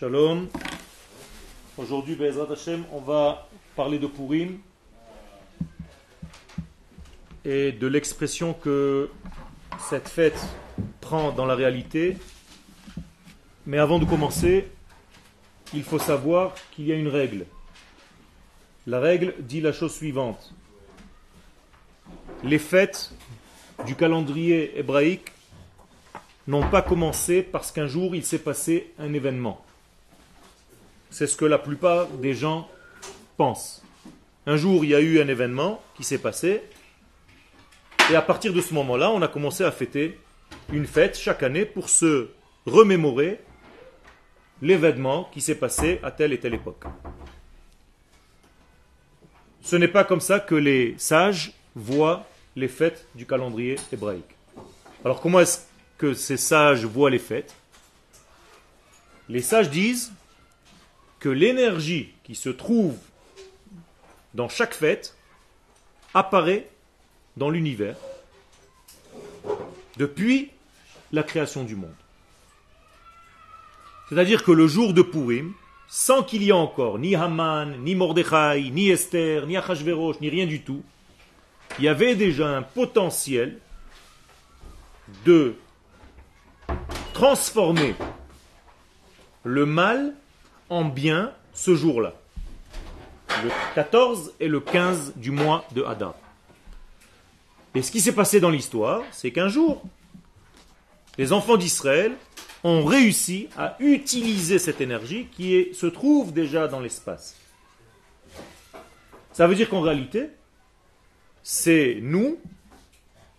Shalom. Aujourd'hui, Hashem, on va parler de Purim et de l'expression que cette fête prend dans la réalité. Mais avant de commencer, il faut savoir qu'il y a une règle. La règle dit la chose suivante. Les fêtes du calendrier hébraïque n'ont pas commencé parce qu'un jour il s'est passé un événement. C'est ce que la plupart des gens pensent. Un jour il y a eu un événement qui s'est passé, et à partir de ce moment-là, on a commencé à fêter une fête chaque année pour se remémorer l'événement qui s'est passé à telle et telle époque. Ce n'est pas comme ça que les sages voient les fêtes du calendrier hébraïque. Alors comment est-ce que ces sages voient les fêtes? Les sages disent que l'énergie qui se trouve dans chaque fête apparaît dans l'univers depuis la création du monde. C'est-à-dire que le jour de Purim, sans qu'il y ait encore ni Haman, ni Mordechai, ni Esther, ni Achashverosh, ni rien du tout, il y avait déjà un potentiel de transformer le mal en bien ce jour-là. Le 14 et le 15 du mois de Hadar. Et ce qui s'est passé dans l'histoire, c'est qu'un jour, les enfants d'Israël ont réussi à utiliser cette énergie qui se trouve déjà dans l'espace. Ça veut dire qu'en réalité, c'est nous,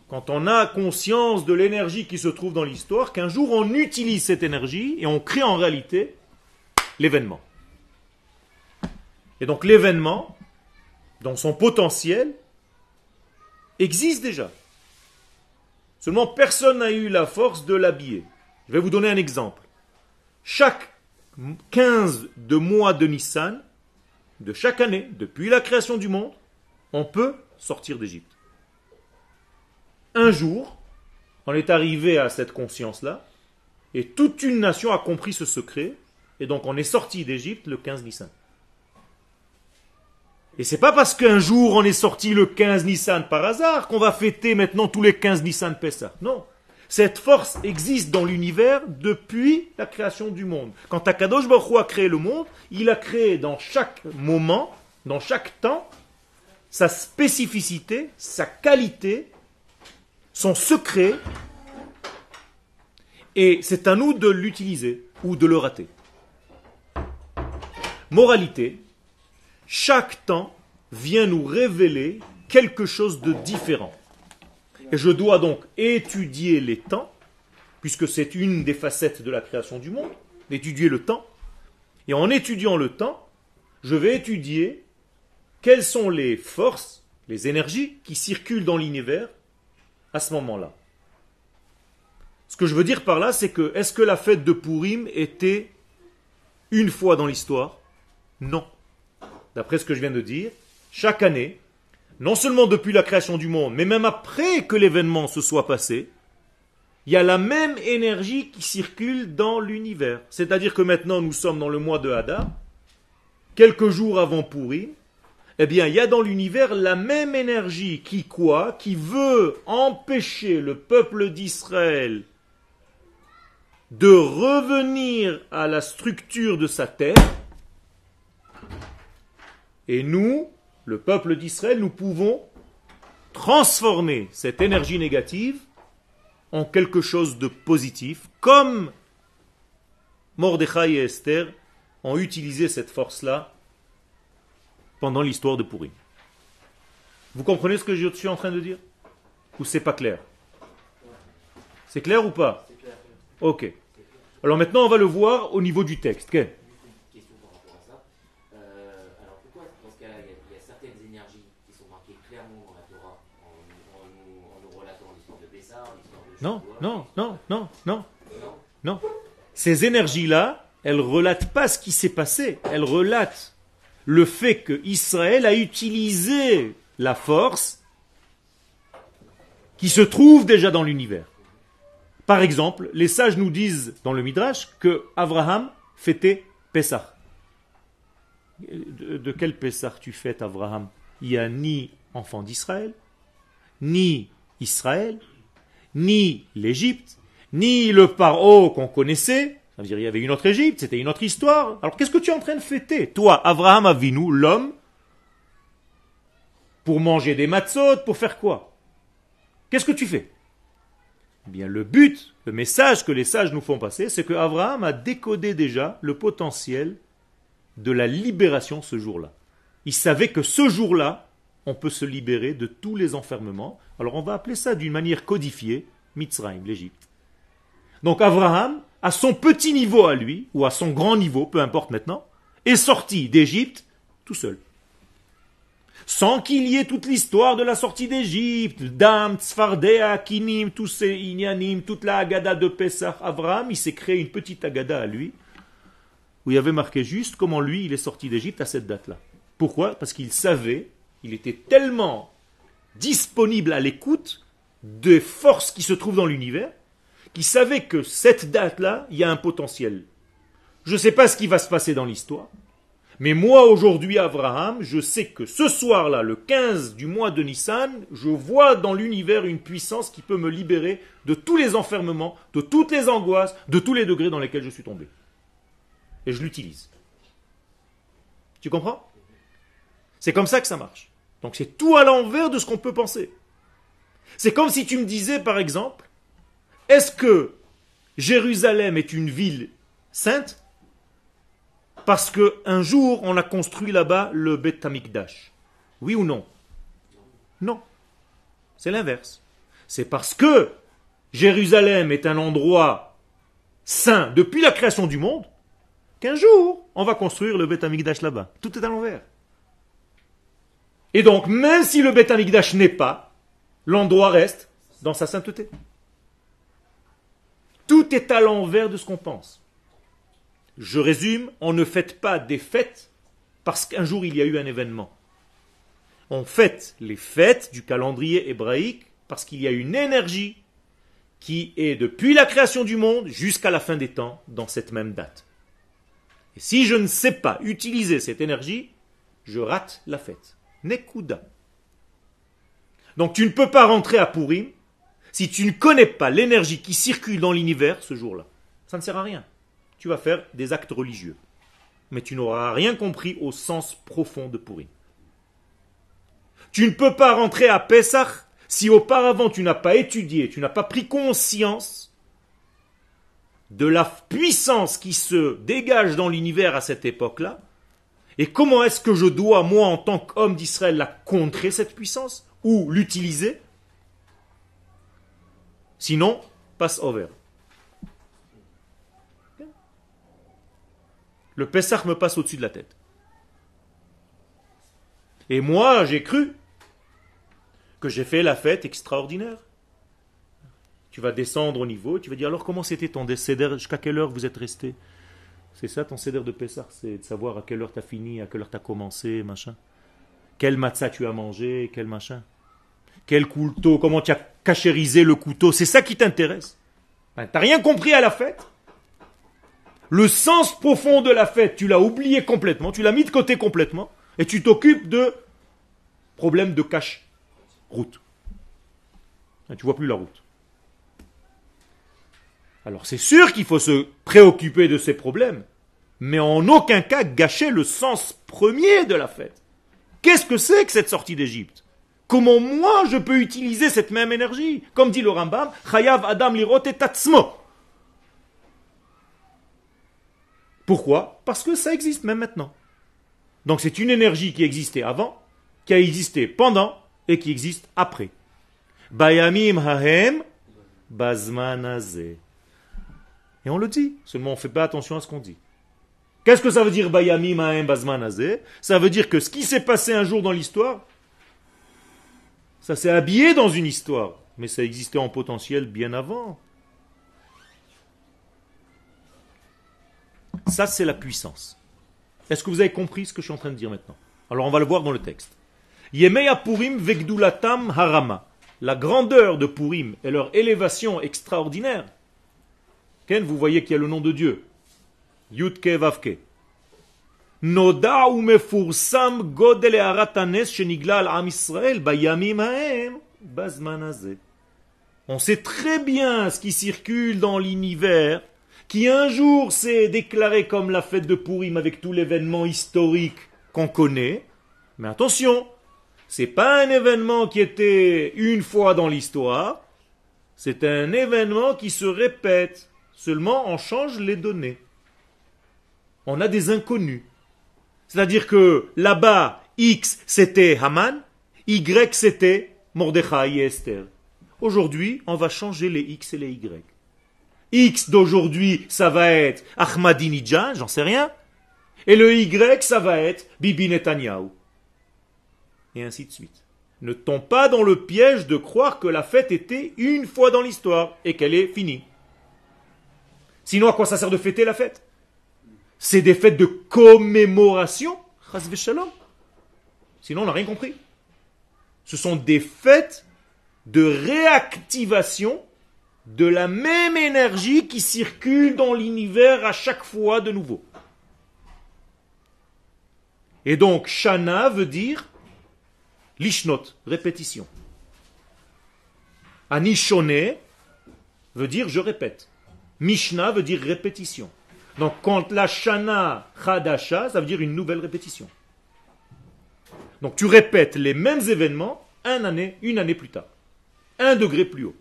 quand on a conscience de l'énergie qui se trouve dans l'histoire, qu'un jour on utilise cette énergie et on crée en réalité l'événement. Et donc l'événement, dans son potentiel, existe déjà. Seulement personne n'a eu la force de l'habiller. Je vais vous donner un exemple. Chaque 15 de mois de Nissan, de chaque année, depuis la création du monde, on peut sortir d'Égypte. Un jour, on est arrivé à cette conscience-là, et toute une nation a compris ce secret, et donc on est sorti d'Égypte le 15 Nissan. Et c'est pas parce qu'un jour on est sorti le 15 Nissan par hasard qu'on va fêter maintenant tous les 15 Nissan Pessah. Non. Cette force existe dans l'univers depuis la création du monde. Quand Akadosh Baruch a créé le monde, il a créé dans chaque moment, dans chaque temps, sa spécificité, sa qualité, son secret, et c'est à nous de l'utiliser ou de le rater. Moralité, chaque temps vient nous révéler quelque chose de différent. Et je dois donc étudier les temps, puisque c'est une des facettes de la création du monde, d'étudier le temps. Et en étudiant le temps, je vais étudier quelles sont les forces, les énergies qui circulent dans l'univers à ce moment-là. Ce que je veux dire par là, c'est que est-ce que la fête de Purim était une fois dans l'histoire? Non. D'après ce que je viens de dire, chaque année, non seulement depuis la création du monde, mais même après que l'événement se soit passé, il y a la même énergie qui circule dans l'univers. C'est-à-dire que maintenant nous sommes dans le mois de Hadar, quelques jours avant Purim, eh bien, il y a dans l'univers la même énergie qui quoi Qui veut empêcher le peuple d'Israël de revenir à la structure de sa terre. Et nous, le peuple d'Israël, nous pouvons transformer cette énergie négative en quelque chose de positif, comme Mordechai et Esther ont utilisé cette force-là pendant l'histoire de Pourri. Vous comprenez ce que je suis en train de dire? Ou c'est pas clair? C'est clair ou pas? Ok. Alors maintenant, on va le voir au niveau du texte. Quel Non, non, non, non, non, non. Ces énergies-là, elles relatent pas ce qui s'est passé. Elles relatent le fait que Israël a utilisé la force qui se trouve déjà dans l'univers. Par exemple, les sages nous disent dans le Midrash que Abraham fêtait Pessah. De, quel Pessah tu fêtes, Abraham? Il n'y a ni enfant d'Israël, ni Israël, ni l'Égypte, ni le paro qu'on connaissait. Ça veut dire il y avait une autre Égypte, c'était une autre histoire. Alors qu'est-ce que tu es en train de fêter? Toi, Abraham Avinu, l'homme, pour manger des matzot, pour faire quoi? Qu'est-ce que tu fais? Eh Bien, le but, le message que les sages nous font passer, c'est que Abraham a décodé déjà le potentiel de la libération ce jour-là. Il savait que ce jour-là, on peut se libérer de tous les enfermements. Alors on va appeler ça d'une manière codifiée, Mitzrayim, l'Égypte. Donc Abraham, à son petit niveau à lui, ou à son grand niveau, peu importe maintenant, est sorti d'Égypte tout seul. Sans qu'il y ait toute l'histoire de la sortie d'Égypte, Dam, Tzfardea, Kinim, tous ces Inyanim, toute la Agada de Pesach, Abraham, il s'est créé une petite Agada à lui, où il y avait marqué juste comment lui, il est sorti d'Égypte à cette date-là. Pourquoi? Parce qu'il savait il était tellement disponible à l'écoute des forces qui se trouvent dans l'univers, qu'il savait que cette date-là, il y a un potentiel. Je ne sais pas ce qui va se passer dans l'histoire, mais moi aujourd'hui, Abraham, je sais que ce soir-là, le 15 du mois de Nissan, je vois dans l'univers une puissance qui peut me libérer de tous les enfermements, de toutes les angoisses, de tous les degrés dans lesquels je suis tombé. Et je l'utilise. Tu comprends? C'est comme ça que ça marche. Donc c'est tout à l'envers de ce qu'on peut penser. C'est comme si tu me disais, par exemple, est-ce que Jérusalem est une ville sainte? Parce qu'un jour on a construit là-bas le Beth Amikdash Oui ou non? Non. C'est l'inverse. C'est parce que Jérusalem est un endroit saint depuis la création du monde qu'un jour on va construire le Beth Amikdash là-bas. Tout est à l'envers. Et donc, même si le Beth n'est pas, l'endroit reste dans sa sainteté. Tout est à l'envers de ce qu'on pense. Je résume, on ne fête pas des fêtes parce qu'un jour il y a eu un événement. On fête les fêtes du calendrier hébraïque parce qu'il y a une énergie qui est depuis la création du monde jusqu'à la fin des temps dans cette même date. Et si je ne sais pas utiliser cette énergie, je rate la fête. Nekuda. Donc tu ne peux pas rentrer à Purim si tu ne connais pas l'énergie qui circule dans l'univers ce jour-là. Ça ne sert à rien. Tu vas faire des actes religieux. Mais tu n'auras rien compris au sens profond de Purim. Tu ne peux pas rentrer à Pessah si auparavant tu n'as pas étudié, tu n'as pas pris conscience de la puissance qui se dégage dans l'univers à cette époque-là, et comment est-ce que je dois, moi, en tant qu'homme d'Israël, la contrer, cette puissance Ou l'utiliser? Sinon, passe over. Le Pessah me passe au-dessus de la tête. Et moi, j'ai cru que j'ai fait la fête extraordinaire. Tu vas descendre au niveau, tu vas dire alors comment c'était ton décédé, jusqu'à quelle heure vous êtes resté? C'est ça ton céder de Pessah, c'est de savoir à quelle heure tu as fini, à quelle heure tu as commencé, machin. Quel matzah tu as mangé, quel machin. Quel couteau, comment tu as cachérisé le couteau, c'est ça qui t'intéresse. Ben, tu n'as rien compris à la fête. Le sens profond de la fête, tu l'as oublié complètement, tu l'as mis de côté complètement, et tu t'occupes de problèmes de cache route. Ben, tu vois plus la route. Alors c'est sûr qu'il faut se préoccuper de ces problèmes, mais en aucun cas gâcher le sens premier de la fête. Qu'est-ce que c'est que cette sortie d'Égypte? Comment moi je peux utiliser cette même énergie? Comme dit le Rambam, Chayav Adam Lirot et Tatsmo. Pourquoi? Parce que ça existe même maintenant. Donc c'est une énergie qui existait avant, qui a existé pendant et qui existe après. Bayamim hahem bazmanazeh. Et on le dit, seulement on ne fait pas attention à ce qu'on dit. Qu'est-ce que ça veut dire Bayami Ma'em Ça veut dire que ce qui s'est passé un jour dans l'histoire, ça s'est habillé dans une histoire, mais ça existait en potentiel bien avant. Ça, c'est la puissance. Est-ce que vous avez compris ce que je suis en train de dire maintenant? Alors, on va le voir dans le texte. Yemeya Purim Vegdulatam Harama. La grandeur de Purim et leur élévation extraordinaire vous voyez qu'il y a le nom de Dieu. Yutke Vavke. Noda am On sait très bien ce qui circule dans l'univers, qui un jour s'est déclaré comme la fête de Purim avec tout l'événement historique qu'on connaît. Mais attention, c'est pas un événement qui était une fois dans l'histoire, c'est un événement qui se répète. Seulement, on change les données. On a des inconnus. C'est-à-dire que là-bas, X c'était Haman, Y c'était Mordechai et Esther. Aujourd'hui, on va changer les X et les Y. X d'aujourd'hui, ça va être Ahmadinejad, j'en sais rien. Et le Y, ça va être Bibi Netanyahu. Et ainsi de suite. Ne tombe pas dans le piège de croire que la fête était une fois dans l'histoire et qu'elle est finie. Sinon, à quoi ça sert de fêter la fête? C'est des fêtes de commémoration. Sinon, on n'a rien compris. Ce sont des fêtes de réactivation de la même énergie qui circule dans l'univers à chaque fois de nouveau. Et donc, Shana veut dire lishnot, répétition. Anishone veut dire je répète. Mishnah veut dire répétition. Donc, quand la Shana Chadasha, ça veut dire une nouvelle répétition. Donc, tu répètes les mêmes événements un année, une année plus tard un degré plus haut.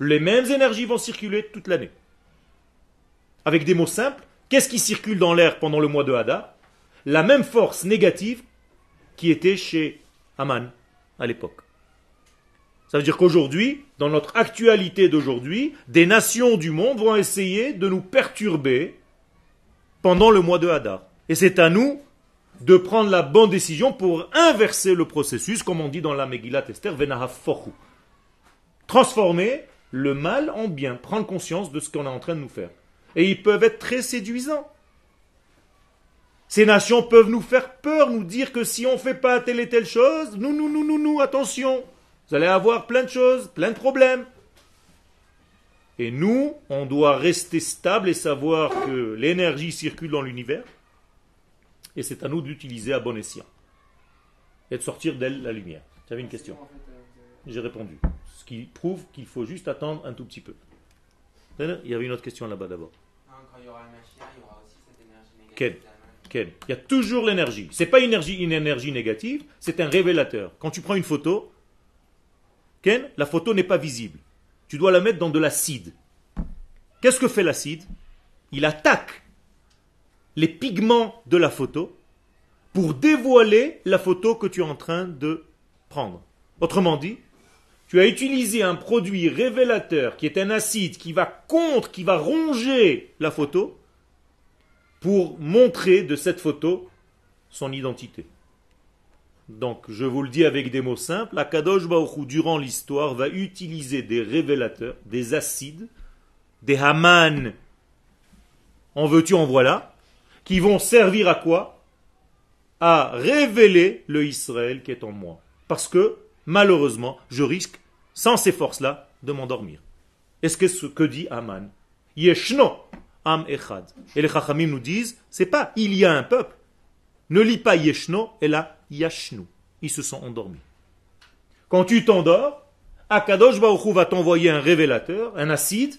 Les mêmes énergies vont circuler toute l'année. Avec des mots simples, qu'est-ce qui circule dans l'air pendant le mois de Hadar La même force négative qui était chez Aman à l'époque. Ça veut dire qu'aujourd'hui, dans notre actualité d'aujourd'hui, des nations du monde vont essayer de nous perturber pendant le mois de Hadar. Et c'est à nous de prendre la bonne décision pour inverser le processus, comme on dit dans la Megillat Esther, Fochu transformer le mal en bien, prendre conscience de ce qu'on est en train de nous faire. Et ils peuvent être très séduisants. Ces nations peuvent nous faire peur, nous dire que si on ne fait pas telle et telle chose, nous, nous, nous, nous, nous, attention, vous allez avoir plein de choses, plein de problèmes. Et nous, on doit rester stable et savoir que l'énergie circule dans l'univers. Et c'est à nous de l'utiliser à bon escient. Et de sortir d'elle la lumière. Tu avais une question J'ai répondu qui prouve qu'il faut juste attendre un tout petit peu. Il y avait une autre question là-bas d'abord. Quand il y aura il y aura aussi cette énergie négative. Il y a toujours l'énergie. C'est pas une énergie, une énergie négative, c'est un révélateur. Quand tu prends une photo, Ken, la photo n'est pas visible. Tu dois la mettre dans de l'acide. Qu'est-ce que fait l'acide? Il attaque les pigments de la photo pour dévoiler la photo que tu es en train de prendre. Autrement dit, tu as utilisé un produit révélateur qui est un acide qui va contre, qui va ronger la photo pour montrer de cette photo son identité. Donc, je vous le dis avec des mots simples, Akadosh Baruch durant l'histoire, va utiliser des révélateurs, des acides, des haman, en veux-tu, en voilà, qui vont servir à quoi? À révéler le Israël qui est en moi. Parce que malheureusement, je risque, sans ces forces-là, de m'endormir. Est-ce que ce que dit Aman Yeshno Am Echad. Et les Chachamim nous disent, c'est pas il y a un peuple. Ne lis pas Yeshno, et là, Yashnu. Ils se sont endormis. Quand tu t'endors, Akadosh Baruch va t'envoyer un révélateur, un acide,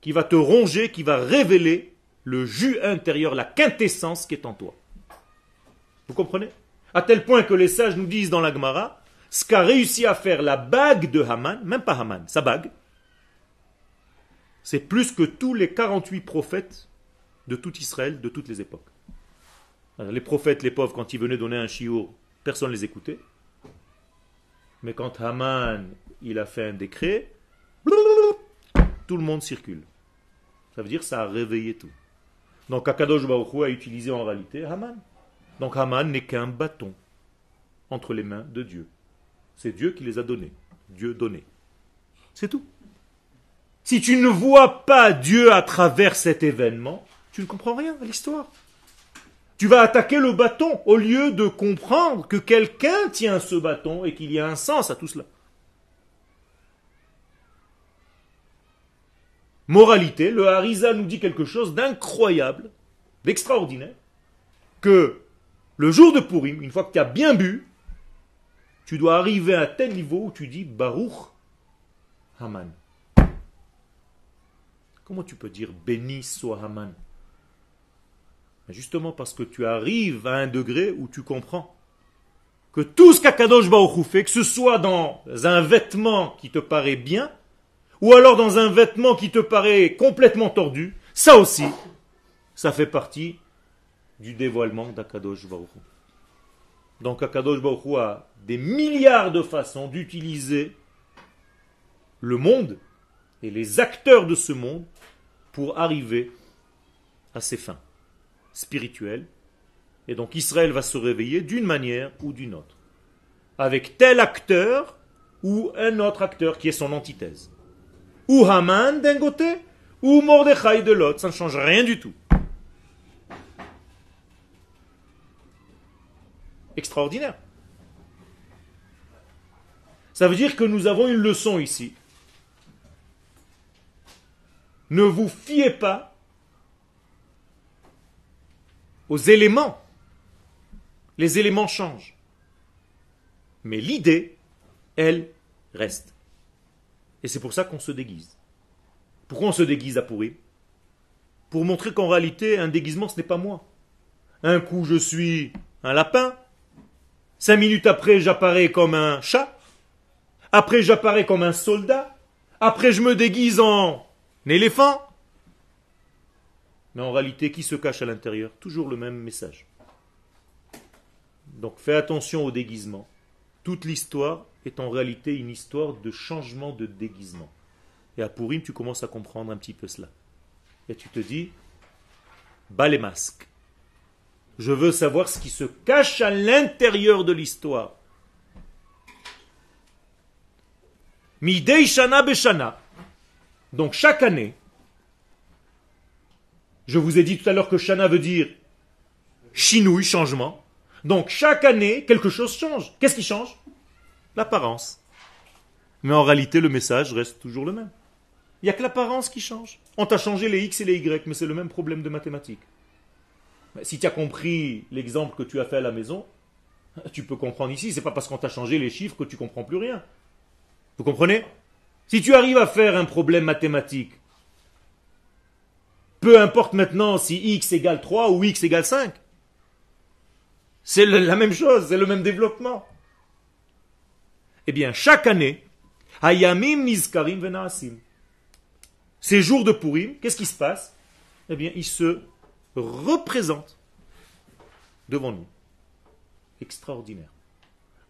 qui va te ronger, qui va révéler le jus intérieur, la quintessence qui est en toi. Vous comprenez? À tel point que les sages nous disent dans la Gemara, ce qu'a réussi à faire la bague de Haman, même pas Haman, sa bague, c'est plus que tous les 48 prophètes de tout Israël, de toutes les époques. Les prophètes, les pauvres, quand ils venaient donner un chiot, personne ne les écoutait. Mais quand Haman, il a fait un décret, tout le monde circule. Ça veut dire que ça a réveillé tout. Donc Akadosh Baruch a utilisé en réalité Haman. Donc Haman n'est qu'un bâton entre les mains de Dieu. C'est Dieu qui les a donnés. Dieu donné. C'est tout. Si tu ne vois pas Dieu à travers cet événement, tu ne comprends rien à l'histoire. Tu vas attaquer le bâton au lieu de comprendre que quelqu'un tient ce bâton et qu'il y a un sens à tout cela. Moralité, le Harisa nous dit quelque chose d'incroyable, d'extraordinaire. que le jour de Purim, une fois que tu as bien bu, tu dois arriver à tel niveau où tu dis Baruch Haman. Comment tu peux dire béni soit Haman? Justement parce que tu arrives à un degré où tu comprends que tout ce qu'Akadosh Baruch fait, que ce soit dans un vêtement qui te paraît bien, ou alors dans un vêtement qui te paraît complètement tordu, ça aussi, ça fait partie du dévoilement d'Akadosh Donc Akadosh Baruch a des milliards de façons d'utiliser le monde et les acteurs de ce monde pour arriver à ses fins spirituelles. Et donc Israël va se réveiller d'une manière ou d'une autre. Avec tel acteur ou un autre acteur qui est son antithèse. Ou Haman d'un côté, ou Mordechai de l'autre. Ça ne change rien du tout. Extraordinaire. Ça veut dire que nous avons une leçon ici. Ne vous fiez pas aux éléments. Les éléments changent. Mais l'idée, elle, reste. Et c'est pour ça qu'on se déguise. Pourquoi on se déguise à pourrir Pour montrer qu'en réalité, un déguisement, ce n'est pas moi. Un coup, je suis un lapin. Cinq minutes après, j'apparais comme un chat. Après, j'apparais comme un soldat. Après, je me déguise en éléphant. Mais en réalité, qui se cache à l'intérieur Toujours le même message. Donc fais attention au déguisement. Toute l'histoire est en réalité une histoire de changement de déguisement. Et à Pourim, tu commences à comprendre un petit peu cela. Et tu te dis, bas les masques. Je veux savoir ce qui se cache à l'intérieur de l'histoire. Midei Shana Beshana. Donc chaque année, je vous ai dit tout à l'heure que Shana veut dire chinouille, changement. Donc chaque année, quelque chose change. Qu'est-ce qui change? L'apparence. Mais en réalité, le message reste toujours le même. Il n'y a que l'apparence qui change. On t'a changé les X et les Y, mais c'est le même problème de mathématiques. Si tu as compris l'exemple que tu as fait à la maison, tu peux comprendre ici. C'est pas parce qu'on t'a changé les chiffres que tu comprends plus rien. Vous comprenez? Si tu arrives à faire un problème mathématique, peu importe maintenant si x égale 3 ou x égale 5, c'est la même chose, c'est le même développement. Eh bien, chaque année, Hayamim Nizkarim Venaasim. Ces jours de Purim, qu'est-ce qui se passe? Eh bien, ils se représentent devant nous. Extraordinaire.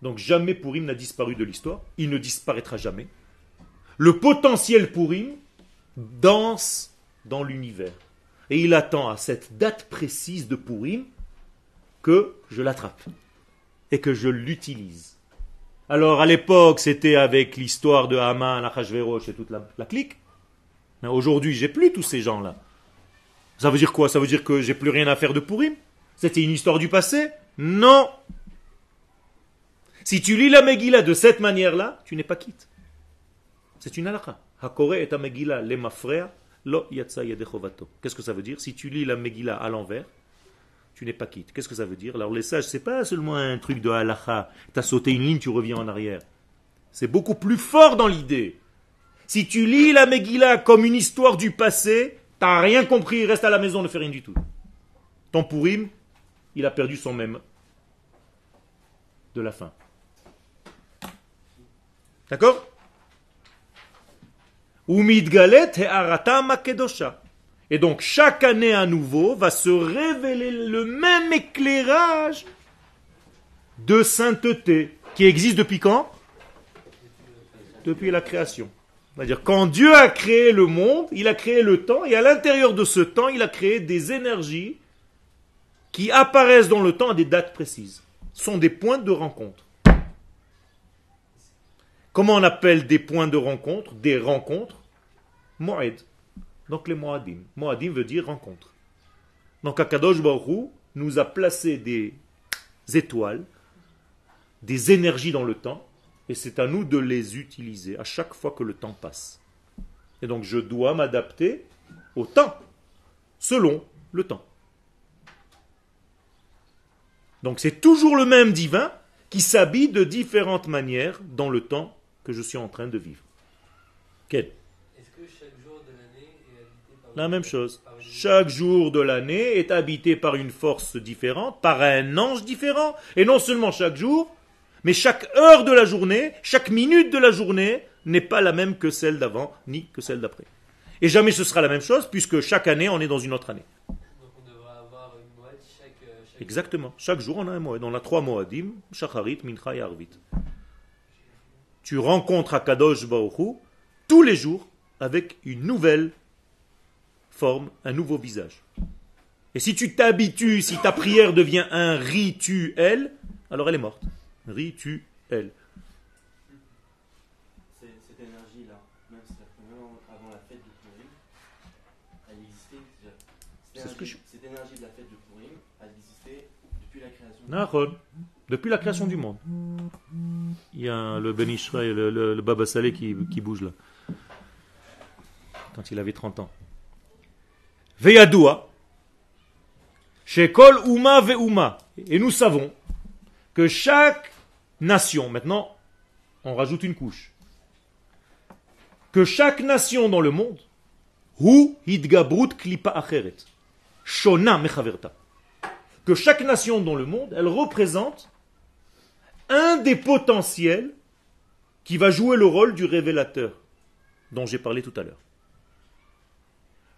Donc jamais Purim n'a disparu de l'histoire, il ne disparaîtra jamais. Le potentiel Purim danse dans l'univers. Et il attend à cette date précise de Purim que je l'attrape et que je l'utilise. Alors à l'époque, c'était avec l'histoire de Haman, Achashverosh et toute la, clique. Mais aujourd'hui, j'ai plus tous ces gens-là. Ça veut dire quoi? Ça veut dire que j'ai plus rien à faire de Purim? C'était une histoire du passé? Non si tu lis la Megillah de cette manière-là, tu n'es pas quitte. C'est une halakha. Hakore et Megillah le lo Qu'est-ce que ça veut dire? Si tu lis la Megillah à l'envers, tu n'es pas quitte. Qu'est-ce que ça veut dire? Alors les sages, c'est pas seulement un truc de halakha. Tu as sauté une ligne, tu reviens en arrière. C'est beaucoup plus fort dans l'idée. Si tu lis la Megillah comme une histoire du passé, t'as rien compris, reste à la maison, ne fais rien du tout. Ton Purim, il a perdu son même de la fin. D'accord? Et donc chaque année à nouveau va se révéler le même éclairage de sainteté qui existe depuis quand? Depuis la création. C'est-à-dire quand Dieu a créé le monde, il a créé le temps et à l'intérieur de ce temps, il a créé des énergies qui apparaissent dans le temps à des dates précises. Ce sont des points de rencontre. Comment on appelle des points de rencontre Des rencontres Moed. Donc les Moadim. Moadim veut dire rencontre. Donc Akadosh Baruch nous a placé des étoiles, des énergies dans le temps, et c'est à nous de les utiliser à chaque fois que le temps passe. Et donc je dois m'adapter au temps, selon le temps. Donc c'est toujours le même divin qui s'habille de différentes manières dans le temps que je suis en train de vivre. Quel? Est-ce que chaque jour de l'année est habité par La même chose. par une- Chaque jour de l'année est habité par une force différente, par un ange différent. Et non seulement chaque jour, mais chaque heure de la journée, chaque minute de la journée n'est pas la même que celle d'avant, ni que celle d'après. Et jamais ce sera la même chose, puisque chaque année, on est dans une autre année. Donc on devrait avoir une moite chaque, euh, chaque Exactement. Chaque jour, on a un moed. On a trois moadim, Shacharit, Mincha et Arvit. Tu rencontres Akadosh Hu tous les jours avec une nouvelle forme, un nouveau visage. Et si tu t'habitues, si ta prière devient un rituel, alors elle est morte. Rituel. C'est- Cette énergie-là, même, avant la fête de Purim, elle existait déjà. Cette C'est ce que énergie- Cette énergie de la fête de Purim, elle existait depuis la création. Depuis la création du monde. Il y a le Ben le, le, Baba Saleh qui, qui bouge là. Quand il avait 30 ans. Veyadoua. Shekol Uma Veuma. Et nous savons que chaque nation, maintenant, on rajoute une couche, que chaque nation dans le monde, Hu Hidgabrut Klipa Acheret. Shona Mechaverta que chaque nation dans le monde, elle représente un des potentiels qui va jouer le rôle du révélateur dont j'ai parlé tout à l'heure.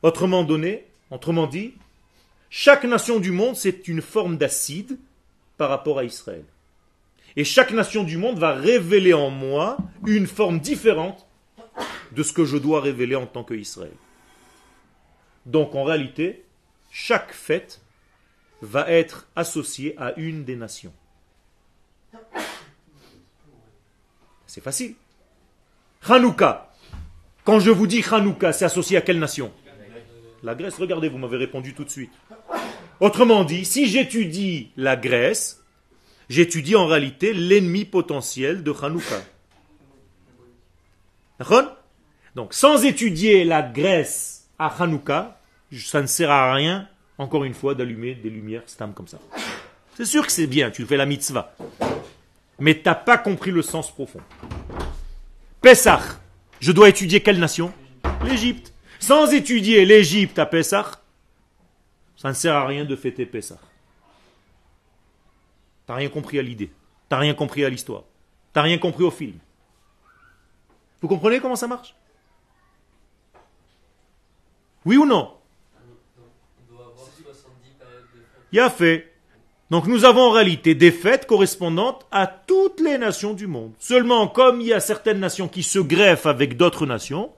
Autrement donné, autrement dit, chaque nation du monde, c'est une forme d'acide par rapport à Israël. Et chaque nation du monde va révéler en moi une forme différente de ce que je dois révéler en tant qu'Israël. Donc en réalité, chaque fête va être associé à une des nations. C'est facile. Hanouka. Quand je vous dis Hanouka, c'est associé à quelle nation? La Grèce, regardez, vous m'avez répondu tout de suite. Autrement dit, si j'étudie la Grèce, j'étudie en réalité l'ennemi potentiel de Hanouka. Donc, sans étudier la Grèce à Hanouka, ça ne sert à rien encore une fois, d'allumer des lumières stam comme ça. C'est sûr que c'est bien, tu fais la mitzvah. Mais t'as pas compris le sens profond. Pessah, je dois étudier quelle nation? L'Égypte. Sans étudier l'Égypte à Pessah, ça ne sert à rien de fêter Pessah. T'as rien compris à l'idée. T'as rien compris à l'histoire. T'as rien compris au film. Vous comprenez comment ça marche? Oui ou non? On doit avoir 70 périodes de fête. Il a fait. Donc nous avons en réalité des fêtes correspondantes à toutes les nations du monde. Seulement, comme il y a certaines nations qui se greffent avec d'autres nations,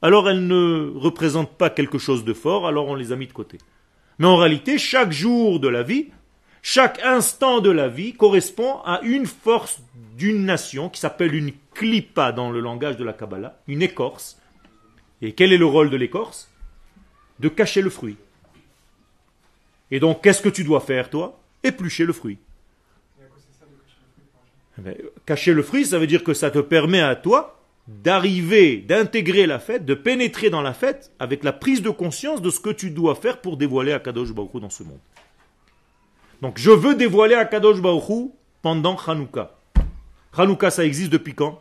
alors elles ne représentent pas quelque chose de fort, alors on les a mis de côté. Mais en réalité, chaque jour de la vie, chaque instant de la vie correspond à une force d'une nation qui s'appelle une clipa dans le langage de la Kabbalah, une écorce. Et quel est le rôle de l'écorce? De cacher le fruit. Et donc, qu'est-ce que tu dois faire, toi? Éplucher le fruit. Eh ben, Cacher le fruit, ça veut dire que ça te permet à toi d'arriver, d'intégrer la fête, de pénétrer dans la fête avec la prise de conscience de ce que tu dois faire pour dévoiler Akadosh Baruch dans ce monde. Donc, je veux dévoiler Akadosh Baruch pendant Hanouka. Hanouka, ça existe depuis quand?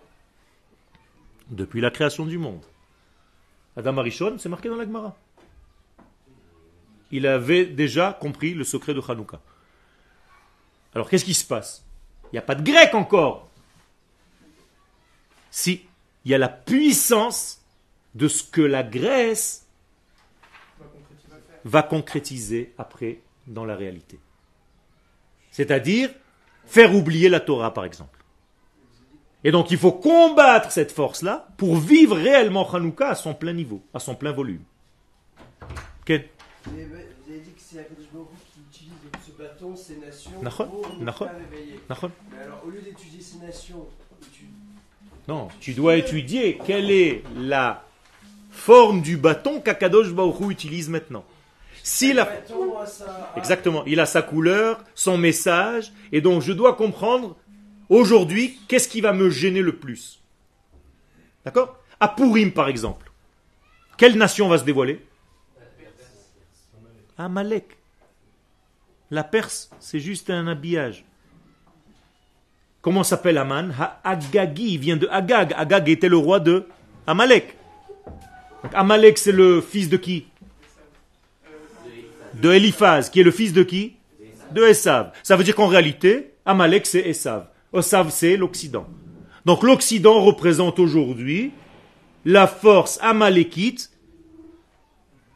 Depuis la création du monde. Adam Arishon, c'est marqué dans la Gemara il avait déjà compris le secret de Hanouka. Alors qu'est-ce qui se passe? Il n'y a pas de grec encore. Si, il y a la puissance de ce que la Grèce va concrétiser après dans la réalité. C'est-à-dire faire oublier la Torah, par exemple. Et donc il faut combattre cette force-là pour vivre réellement Hanouka à son plein niveau, à son plein volume. Bâton, ces nations, Nachon, pour nous nachon. faire réveiller. Nachon Mais alors, au lieu d'étudier ces nations, tu... Non, tu dois étudier quelle est la forme du bâton qu'Akadosh Hu utilise maintenant. Si la... Exactement, il a sa couleur, son message, et donc je dois comprendre aujourd'hui qu'est-ce qui va me gêner le plus. D'accord? À Purim, par exemple, quelle nation va se dévoiler? Amalek. La Perse, c'est juste un habillage. Comment s'appelle Aman? Agagi, vient de Agag. Agag était le roi de Amalek. Amalek, c'est le fils de qui? De Eliphaz, qui est le fils de qui? De Esav. Ça veut dire qu'en réalité, Amalek, c'est Esav. Esav, c'est l'Occident. Donc l'Occident représente aujourd'hui la force amalékite.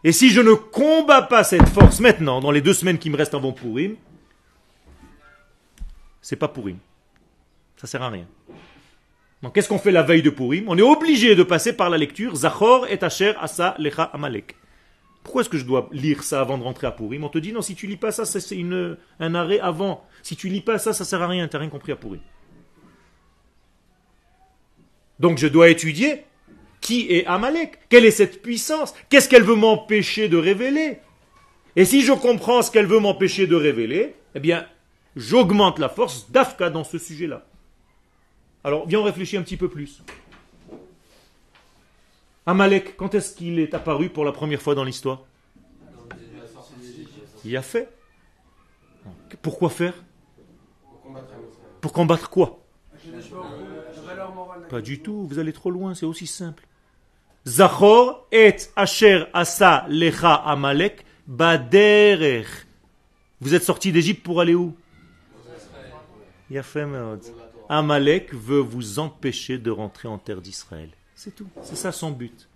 Et si je ne combats pas cette force maintenant, dans les deux semaines qui me restent avant Purim, c'est pas Purim. Ça sert à rien. Donc qu'est-ce qu'on fait la veille de Purim? On est obligé de passer par la lecture Zachor et Asher Asa Lecha Amalek. Pourquoi est-ce que je dois lire ça avant de rentrer à Purim? On te dit non, si tu lis pas ça, c'est un arrêt avant. Si tu lis pas ça, ça sert à rien, tu n'as rien compris à Purim. Donc je dois étudier qui est Amalek? Quelle est cette puissance? Qu'est-ce qu'elle veut m'empêcher de révéler? Et si je comprends ce qu'elle veut m'empêcher de révéler, eh bien, j'augmente la force d'Afka dans ce sujet-là. Alors, viens, on réfléchit un petit peu plus. Amalek, quand est-ce qu'il est apparu pour la première fois dans l'histoire? Il a fait. Pourquoi faire? Pour combattre quoi? Pas du tout, vous allez trop loin, c'est aussi simple. Zachor et Asher Asa Lecha Amalek Baderech. Vous êtes sortis d'Égypte pour aller où? Amalek veut vous empêcher de rentrer en terre d'Israël. C'est tout. C'est ça son but.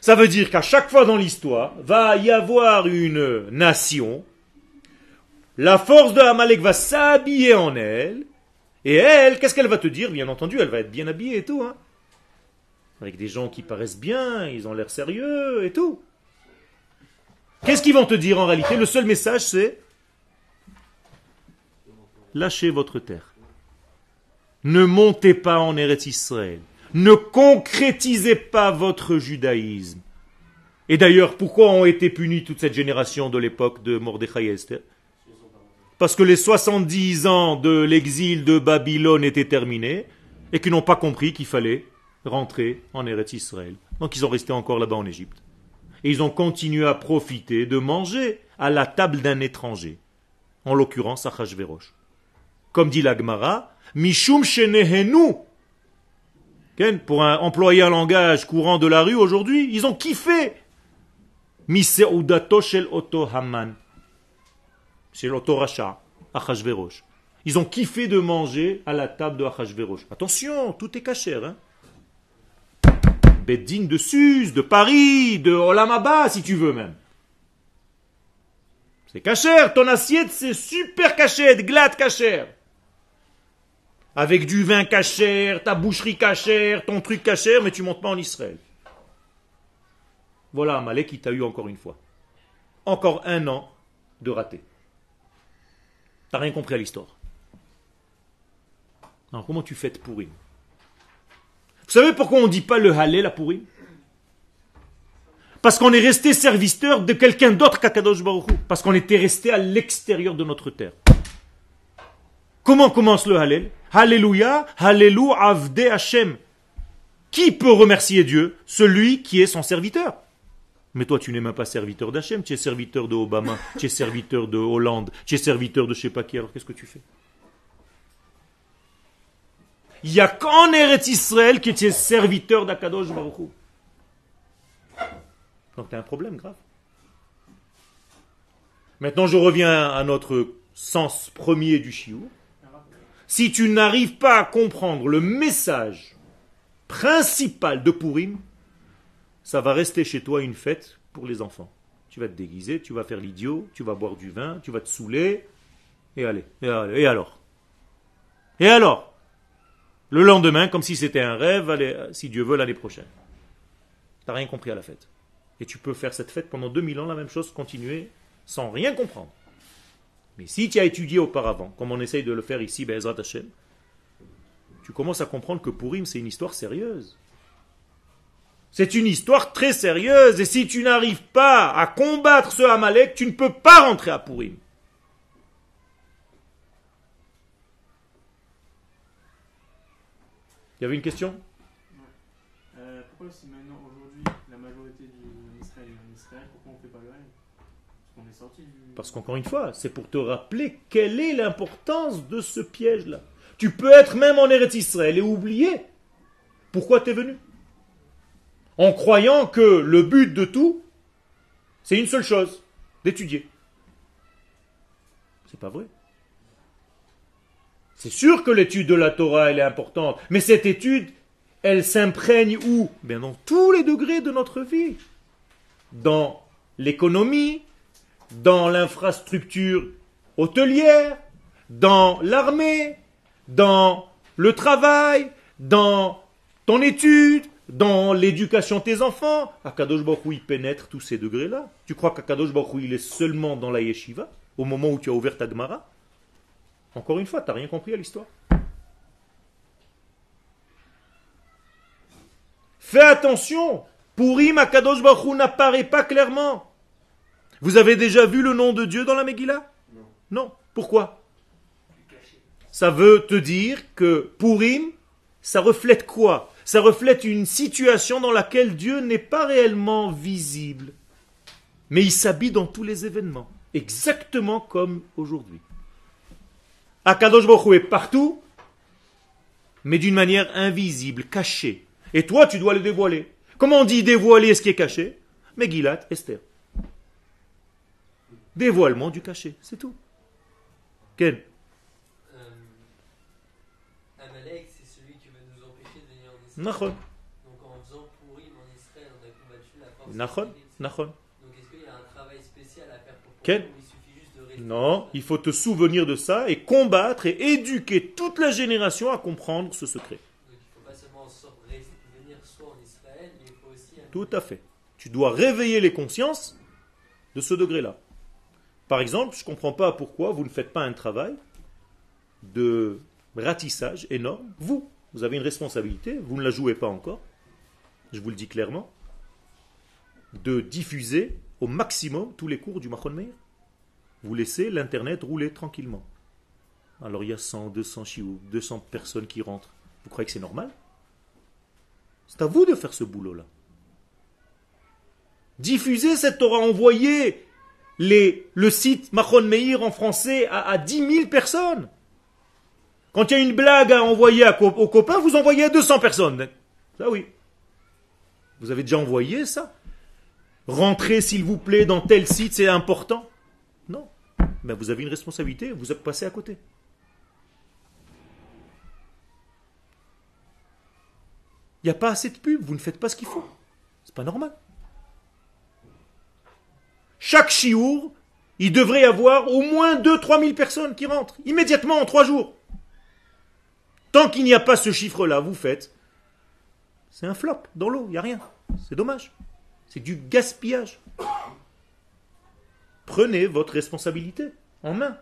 Ça veut dire qu'à chaque fois dans l'histoire, va y avoir une nation. La force de Amalek va s'habiller en elle. Et elle, qu'est-ce qu'elle va te dire? Bien entendu, elle va être bien habillée et tout. Hein avec des gens qui paraissent bien, ils ont l'air sérieux et tout. Qu'est-ce qu'ils vont te dire en réalité? Le seul message c'est lâchez votre terre. Ne montez pas en Eretz Israël. Ne concrétisez pas votre judaïsme. Et d'ailleurs, pourquoi ont été punis toute cette génération de l'époque de Mordechai et Esther? Parce que les 70 ans de l'exil de Babylone étaient terminés et qu'ils n'ont pas compris qu'il fallait rentrer en Eretz Israël. Donc ils sont restés encore là-bas en Égypte. Et ils ont continué à profiter de manger à la table d'un étranger, en l'occurrence Achashverosh. Comme dit l'Agmara, Mishum Shenehenu. Pour employer un langage courant de la rue aujourd'hui, ils ont kiffé. Miseudato shel Oto Haman. C'est Achashverosh. Ils ont kiffé de manger à la table de Achashverosh. Attention, tout est caché. Hein Beddin de Suse, de Paris, de Olamaba, si tu veux même. C'est cachère, ton assiette c'est super cachère, glatte cachère. Avec du vin cachère, ta boucherie cachère, ton truc cachère, mais tu montes pas en Israël. Voilà Amalek qui t'a eu encore une fois. Encore un an de raté. T'as rien compris à l'histoire. Alors comment tu fêtes pourri vous savez pourquoi on ne dit pas le Hallel à pourri Parce qu'on est resté serviteur de quelqu'un d'autre qu'Akadosh Baruch Parce qu'on était resté à l'extérieur de notre terre. Comment commence le Hallel Alléluia, Hallelu Avde Hashem. Qui peut remercier Dieu? Celui qui est son serviteur. Mais toi, tu n'es même pas serviteur d'Hachem, tu es serviteur de Obama, tu es serviteur de Hollande, tu es serviteur de je sais pas qui, alors qu'est-ce que tu fais? Il n'y a qu'en Eretz Israël qui était serviteur d'Akadosh Baruch Donc tu un problème grave. Maintenant, je reviens à notre sens premier du chiou. Si tu n'arrives pas à comprendre le message principal de Purim, ça va rester chez toi une fête pour les enfants. Tu vas te déguiser, tu vas faire l'idiot, tu vas boire du vin, tu vas te saouler, et allez, allez, et alors? Et alors? Le lendemain, comme si c'était un rêve, si Dieu veut, l'année prochaine. Tu n'as rien compris à la fête. Et tu peux faire cette fête pendant 2000 ans, la même chose, continuer sans rien comprendre. Mais si tu as étudié auparavant, comme on essaye de le faire ici, Be'ezrat Hashem, tu commences à comprendre que Purim, c'est une histoire sérieuse. C'est une histoire très sérieuse. Et si tu n'arrives pas à combattre ce Amalek, tu ne peux pas rentrer à Purim. Il y avait une question? Euh, Pourquoi si maintenant, aujourd'hui, la majorité du Israël est en Israël, pourquoi on ne fait pas le Parce qu'on est sorti du. Parce qu'encore une fois, c'est pour te rappeler quelle est l'importance de ce piège-là. Tu peux être même en Eretz Israël et oublier pourquoi tu es venu. En croyant que le but de tout, c'est une seule chose, d'étudier. C'est pas vrai. C'est sûr que l'étude de la Torah, elle est importante, mais cette étude, elle s'imprègne où? Bien dans tous les degrés de notre vie. Dans l'économie, dans l'infrastructure hôtelière, dans l'armée, dans le travail, dans ton étude, dans l'éducation de tes enfants. Akadosh Baruch il pénètre tous ces degrés-là. Tu crois qu'Akadosh Baruch il est seulement dans la yeshiva, au moment où tu as ouvert ta Gemara? Encore une fois, tu n'as rien compris à l'histoire. Fais attention, Purim Akadosh Baruch Hu n'apparaît pas clairement. Vous avez déjà vu le nom de Dieu dans la Megillah? Non. Non. Pourquoi? Ça veut te dire que Purim, ça reflète quoi? Ça reflète une situation dans laquelle Dieu n'est pas réellement visible. Mais il s'habille dans tous les événements. Exactement comme aujourd'hui. Akadosh Baruch est partout, mais d'une manière invisible, cachée. Et toi, tu dois le dévoiler. Comment on dit dévoiler ce qui est caché? Megillat, Esther. Dévoilement du caché, c'est tout. Ken Euh, Amalek, c'est celui qui veut nous empêcher de venir en Israël. Nachon, Donc en faisant Pourim en Israël, on a combattu la force. Nachon. Nachon. Donc est-ce qu'il y a un travail spécial à faire pour Quel Non, il faut te souvenir de ça et combattre et éduquer toute la génération à comprendre ce secret. Donc il ne faut pas seulement sor- rester- venir soit en Israël, mais il faut aussi. Tout à fait. Tu dois réveiller les consciences de ce degré-là. Par exemple, je ne comprends pas pourquoi vous ne faites pas un travail de ratissage énorme. Vous, vous avez une responsabilité, vous ne la jouez pas encore, je vous le dis clairement, de diffuser au maximum tous les cours du Machon Meir. Vous laissez l'Internet rouler tranquillement. Alors il y a 100, 200 chioux, 200 personnes qui rentrent. Vous croyez que c'est normal? C'est à vous de faire ce boulot-là. Diffusez cette Torah, envoyez les, le site Machon Meir en français à, à 10 000 personnes. Quand il y a une blague à envoyer aux copains, vous envoyez à 200 personnes. Ça oui. Vous avez déjà envoyé ça? Rentrez s'il vous plaît dans tel site, c'est important. Ben, vous avez une responsabilité, vous êtes passé à côté. Il n'y a pas assez de pub, vous ne faites pas ce qu'il faut. C'est pas normal. Chaque chiour, il devrait y avoir au moins 2-3 000 personnes qui rentrent, immédiatement en 3 jours. Tant qu'il n'y a pas ce chiffre-là, vous faites, c'est un flop dans l'eau, il n'y a rien. C'est dommage. C'est du gaspillage. Prenez votre responsabilité en main.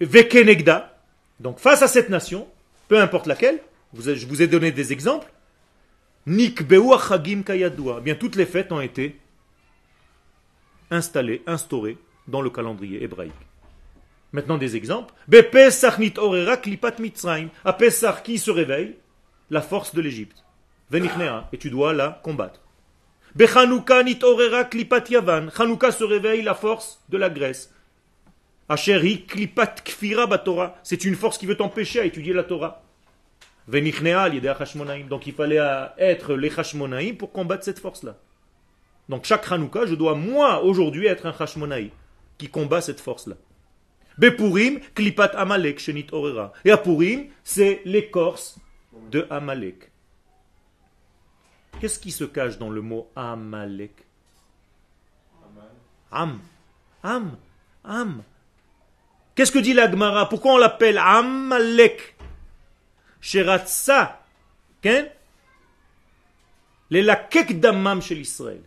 Vekenegda, donc face à cette nation, peu importe laquelle, je vous ai donné des exemples, Nikbeu achagim kayadua. Eh Bien, toutes les fêtes ont été installées, instaurées dans le calendrier hébraïque. Maintenant, des exemples. Bepesach nit orera klipat mitzrayim. À Pessah, qui se réveille? La force de l'Égypte. Venichnea. Et tu dois la combattre. Bechanouka nit orera klipat yavan. Chanouka se réveille la force de la Grèce. Asheri klipat kfira batora. C'est une force qui veut t'empêcher à étudier la Torah. Donc il fallait euh, être les hachmonaïm pour combattre cette force-là. Donc chaque Hanouka, je dois moi aujourd'hui être un hashmonaï qui combat cette force-là. Bepurim, klipat amalek shenit orera. Et à Purim, c'est l'écorce de Amalek. Qu'est-ce qui se cache dans le mot Amalek Am. Am. Am. Qu'est-ce que dit la Gemara? Pourquoi on l'appelle Amalek? Sheratsa. Les lakek damam chez l'Israël.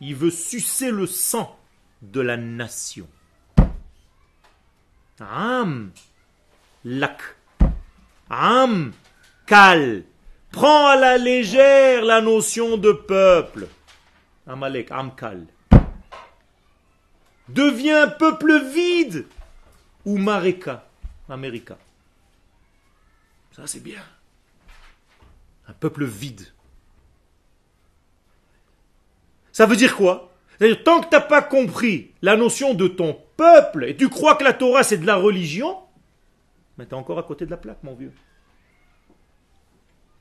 Il veut sucer le sang de la nation. Am. Lak. Am. Kal. Prends à la légère la notion de peuple. Amalek, Amkal. Deviens peuple vide. Ou Mareka, Amerika. Ça, c'est bien. Un peuple vide. Ça veut dire quoi? C'est-à-dire, tant que tu n'as pas compris la notion de ton peuple, et tu crois que la Torah c'est de la religion, mais tu es encore à côté de la plaque, mon vieux.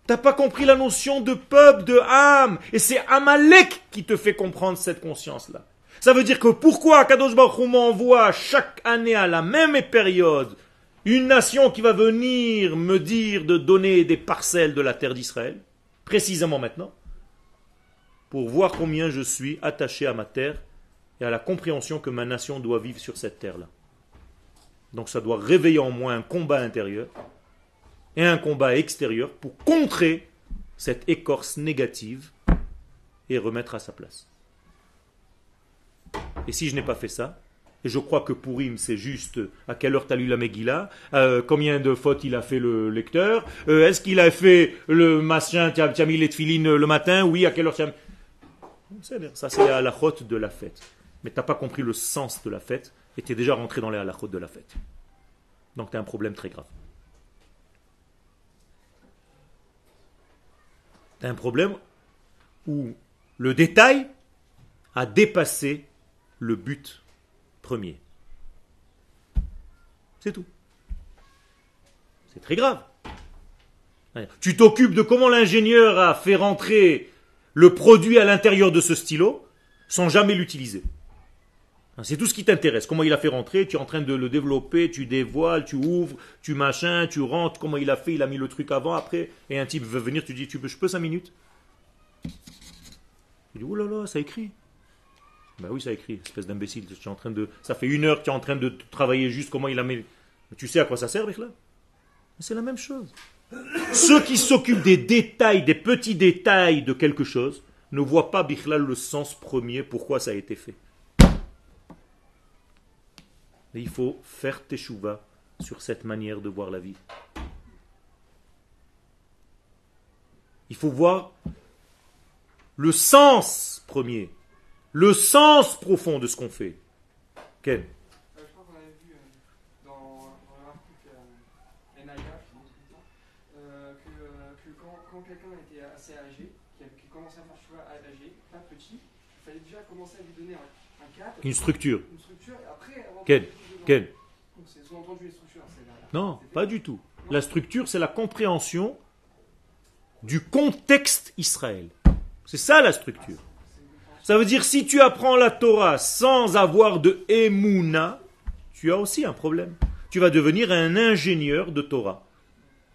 T'as pas compris la notion de peuple, de âme. Et c'est Amalek qui te fait comprendre cette conscience-là. Ça veut dire que pourquoi Kadosh Baruch m'envoie chaque année à la même période une nation qui va venir me dire de donner des parcelles de la terre d'Israël, précisément maintenant, pour voir combien je suis attaché à ma terre et à la compréhension que ma nation doit vivre sur cette terre-là. Donc ça doit réveiller en moi un combat intérieur et un combat extérieur pour contrer cette écorce négative et remettre à sa place. Et si je n'ai pas fait ça, et je crois que pour Im, c'est juste à quelle heure tu as lu la Megillah, euh, combien de fautes il a fait le lecteur, euh, est-ce qu'il a fait le machin, tu as, mis les tefilines le matin, oui, à quelle heure tu as... Ça, c'est la halachot de la fête. Mais tu n'as pas compris le sens de la fête, et tu es déjà rentré dans les halachot de la fête. Donc tu as un problème très grave. Un problème où le détail a dépassé le but premier. C'est tout. C'est très grave. Tu t'occupes de comment l'ingénieur a fait rentrer le produit à l'intérieur de ce stylo sans jamais l'utiliser. C'est tout ce qui t'intéresse. Comment il a fait rentrer, tu es en train de le développer, tu dévoiles, tu ouvres, tu machin, tu rentres, comment il a fait, il a mis le truc avant, après, et un type veut venir, tu dis, tu je peux cinq minutes? Tu dis, oh là là, ça écrit. Ben oui, ça écrit, espèce d'imbécile. Tu es en train de, ça fait une heure que tu es en train de travailler juste comment il a mis. Tu sais à quoi ça sert, là? C'est la même chose. Ceux qui s'occupent des détails, des petits détails de quelque chose, ne voient pas Bichlal le sens premier pourquoi ça a été fait. Mais il faut faire teshuva sur cette manière de voir la vie. Il faut voir le sens premier, le sens profond de ce qu'on fait. Ken Euh, je crois qu'on avait vu euh, dans, dans l'article euh, NIA, euh, que, que quand, quand quelqu'un était assez âgé, qui, commençait à faire choix âgé, pas petit, il fallait déjà commencer à lui donner un, un cadre, Une structure. une structure, et après... Ken, Non, pas du tout. La structure, c'est la compréhension du contexte Israël. C'est ça la structure. Ça veut dire si tu apprends la Torah sans avoir de Emouna, tu as aussi un problème. Tu vas devenir un ingénieur de Torah,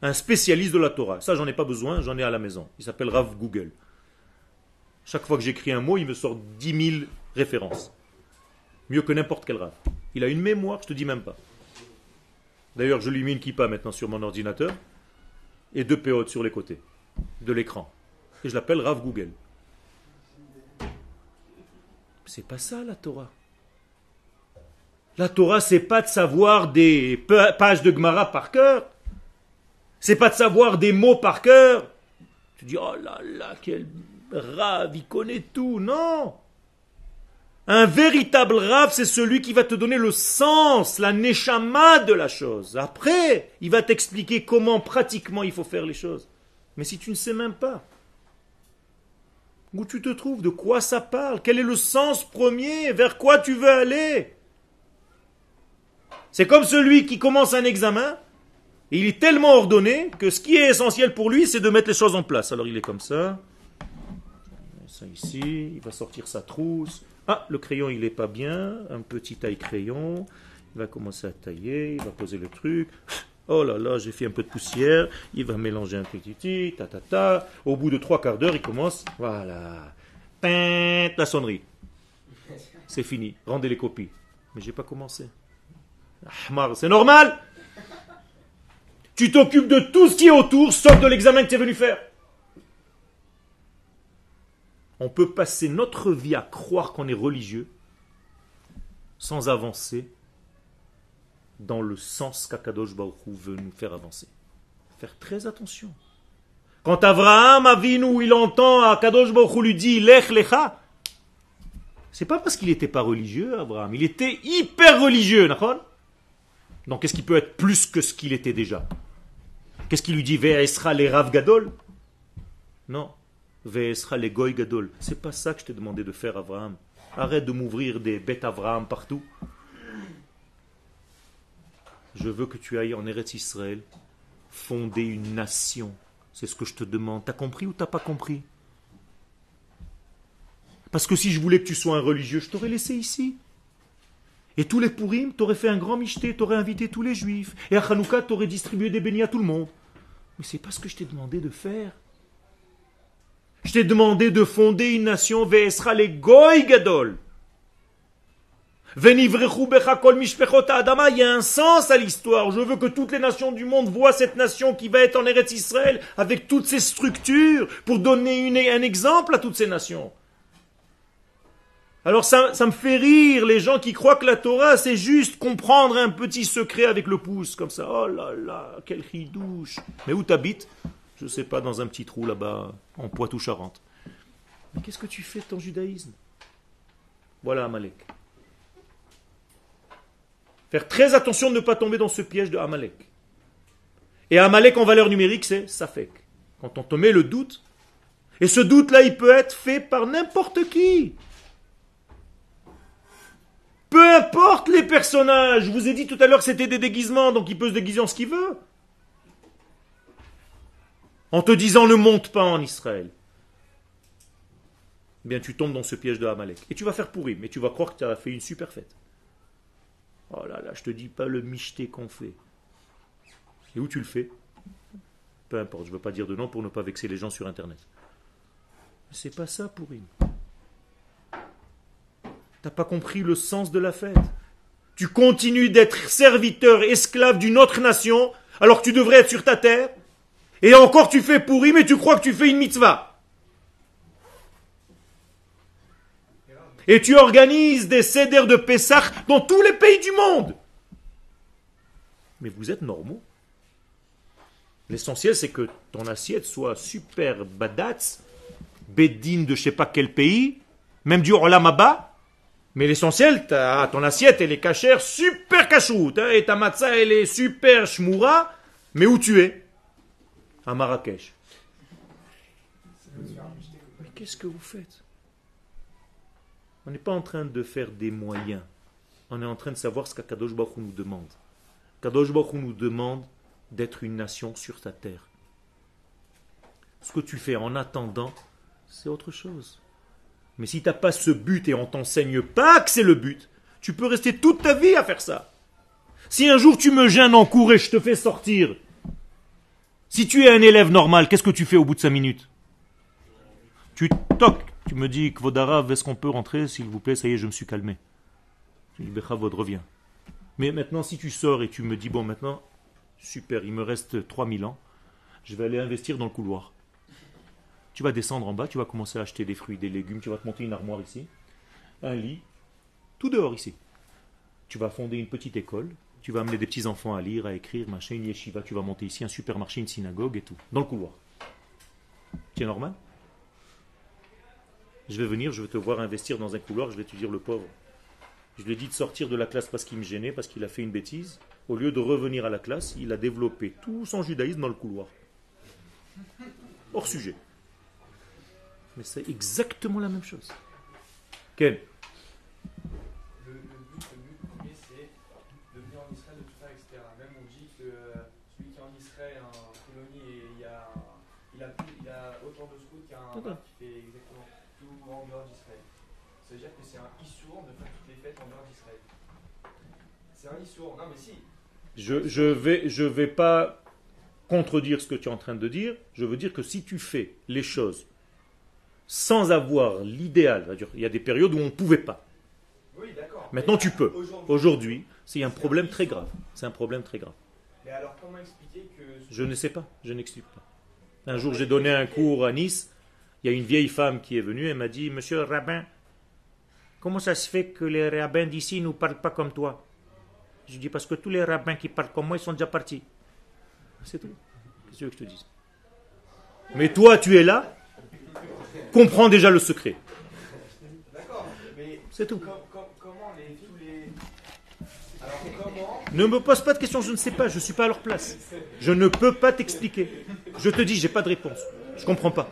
un spécialiste de la Torah. Ça, j'en ai pas besoin, j'en ai à la maison. Il s'appelle Rav Google. Chaque fois que j'écris un mot, il me sort 10 000 références. Mieux que n'importe quel Rav. Il a une mémoire, je te dis même pas. D'ailleurs, je lui mets une kippa maintenant sur mon ordinateur et deux péotes sur les côtés de l'écran. Et je l'appelle Rav Google. C'est pas ça la Torah. La Torah, c'est pas de savoir des pa- pages de Gemara par cœur. C'est pas de savoir des mots par cœur. Tu dis, oh là là, quel Rav, il connaît tout. Non! Un véritable rave, c'est celui qui va te donner le sens, la neshama de la chose. Après, il va t'expliquer comment pratiquement il faut faire les choses. Mais si tu ne sais même pas où tu te trouves, de quoi ça parle, quel est le sens premier, vers quoi tu veux aller. C'est comme celui qui commence un examen, et il est tellement ordonné que ce qui est essentiel pour lui, c'est de mettre les choses en place. Alors il est comme ça, ça ici, il va sortir sa trousse. Ah, le crayon il est pas bien, un petit taille crayon. Il va commencer à tailler, il va poser le truc. Oh là là, j'ai fait un peu de poussière. Il va mélanger un petit ta ta ta. Au bout de trois quarts d'heure, il commence. Voilà. Pint, la sonnerie. C'est fini. Rendez les copies. Mais j'ai pas commencé. C'est normal. Tu t'occupes de tout ce qui est autour, sauf de l'examen que tu es venu faire. On peut passer notre vie à croire qu'on est religieux sans avancer dans le sens qu'Akadosh Baruch veut nous faire avancer. Faire très attention. Quand Abraham Avinu, il entend Akadosh Baruch lui dit Lech Lecha, c'est pas parce qu'il n'était pas religieux, Abraham. Il était hyper religieux, d'accord Donc qu'est-ce qui peut être plus que ce qu'il était déjà? Qu'est-ce qu'il lui dit Ve'esra le Rav Gadol? Non. C'est pas ça que je t'ai demandé de faire, Abraham. Arrête de m'ouvrir des bêtes Abraham partout. Je veux que tu ailles en Eretz Israël fonder une nation. C'est ce que je te demande. T'as compris ou t'as pas compris? Parce que si je voulais que tu sois un religieux, je t'aurais laissé ici. Et tous les Purim, t'aurais fait un grand michté, t'aurais invité tous les juifs. Et à Hanouka, t'aurais distribué des bénis à tout le monde. Mais c'est pas ce que je t'ai demandé de faire. Je t'ai demandé de fonder une nation, Ve'esra les Goy Gadol. Adama, il y a un sens à l'histoire. Je veux que toutes les nations du monde voient cette nation qui va être en Eretz Israël avec toutes ses structures pour donner un exemple à toutes ces nations. Alors ça, ça me fait rire les gens qui croient que la Torah c'est juste comprendre un petit secret avec le pouce comme ça. Oh là là, quel douche. Mais où t'habites? Je sais pas, dans un petit trou là-bas, en Poitou-Charentes. Mais qu'est-ce que tu fais de ton judaïsme? Voilà Amalek. Faire très attention de ne pas tomber dans ce piège de Amalek. Et Amalek en valeur numérique, c'est Safek. Quand on te met le doute, et ce doute-là, il peut être fait par n'importe qui. Peu importe les personnages. Je vous ai dit tout à l'heure que c'était des déguisements, donc il peut se déguiser en ce qu'il veut. En te disant ne monte pas en Israël. Eh bien, tu tombes dans ce piège de Amalek. Et tu vas faire pourri, mais tu vas croire que tu as fait une super fête. Oh là là, je te dis pas le michté qu'on fait. Et où tu le fais? Peu importe, je ne veux pas dire de nom pour ne pas vexer les gens sur Internet. C'est pas ça, Pourim. T'as pas compris le sens de la fête? Tu continues d'être serviteur, esclave d'une autre nation, alors que tu devrais être sur ta terre? Et encore tu fais pourri, mais tu crois que tu fais une mitzvah. Et tu organises des cédères de Pessah dans tous les pays du monde. Mais vous êtes normaux. L'essentiel, c'est que ton assiette soit super badatz, bédine de je sais pas quel pays, même du Olam Abba. Mais l'essentiel, ton assiette, elle est cachère, super cachoute, hein, et ta matzah, elle est super shmoura, mais où tu es? À Marrakech. Mais qu'est-ce que vous faites? On n'est pas en train de faire des moyens. On est en train de savoir ce qu'Akadosh Baruch nous demande. Kadosh Baruch nous demande d'être une nation sur ta terre. Ce que tu fais en attendant, c'est autre chose. Mais si tu n'as pas ce but et on t'enseigne pas que c'est le but, tu peux rester toute ta vie à faire ça. Si un jour tu me gênes en cours et je te fais sortir, si tu es un élève normal, qu'est-ce que tu fais au bout de cinq minutes? Tu toques, tu me dis, Kvodarav, est-ce qu'on peut rentrer, s'il vous plaît Ça y est, je me suis calmé. Je dis, Bechavod, reviens. Mais maintenant, si tu sors et tu me dis, bon, maintenant, super, il me reste 3000 ans, je vais aller investir dans le couloir. Tu vas descendre en bas, tu vas commencer à acheter des fruits, des légumes, tu vas te monter une armoire ici, un lit, tout dehors ici. Tu vas fonder une petite école, tu vas amener des petits enfants à lire, à écrire, machin, une yeshiva, tu vas monter ici un supermarché, une synagogue et tout, dans le couloir. Es normal? Je vais venir, je vais te voir investir dans un couloir, je vais te dire le pauvre. Je lui ai dit de sortir de la classe parce qu'il me gênait, parce qu'il a fait une bêtise. Au lieu de revenir à la classe, il a développé tout son judaïsme dans le couloir. Hors sujet. Mais c'est exactement la même chose. Ken Le, le but, le but premier, c'est de venir en Israël, de tout faire, etc. Même on dit que euh, celui qui est en Israël, un colonie, et il, y a, il, a plus- il a autant de scouts qu'un D'accord. rab qui fait exactement tout en dehors d'Israël. Ça veut dire que c'est un issour de faire toutes les fêtes en dehors d'Israël. C'est un issour. Non mais si. Je je vais, je vais pas contredire ce que tu es en train de dire. Je veux dire que si tu fais les choses sans avoir l'idéal, il y a des périodes où on ne pouvait pas. Oui, d'accord. Maintenant, tu peux. Aujourd'hui. Aujourd'hui, c'est un problème très grave. C'est un problème très grave. Mais alors comment expliquer que. Je ne sais pas, je n'explique pas. Un jour, j'ai donné un cours à Nice. Il y a une vieille femme qui est venue et m'a dit Monsieur le rabbin, comment ça se fait que les rabbins d'ici ne parlent pas comme toi? Je dis Parce que tous les rabbins qui parlent comme moi, ils sont déjà partis. C'est tout. Qu'est-ce que tu veux que je te dise? Mais toi, tu es là, comprends déjà le secret. C'est tout. Ne me pose pas de questions, je ne sais pas, je ne suis pas à leur place. Je ne peux pas t'expliquer. Je te dis, j'ai pas de réponse. Je comprends pas.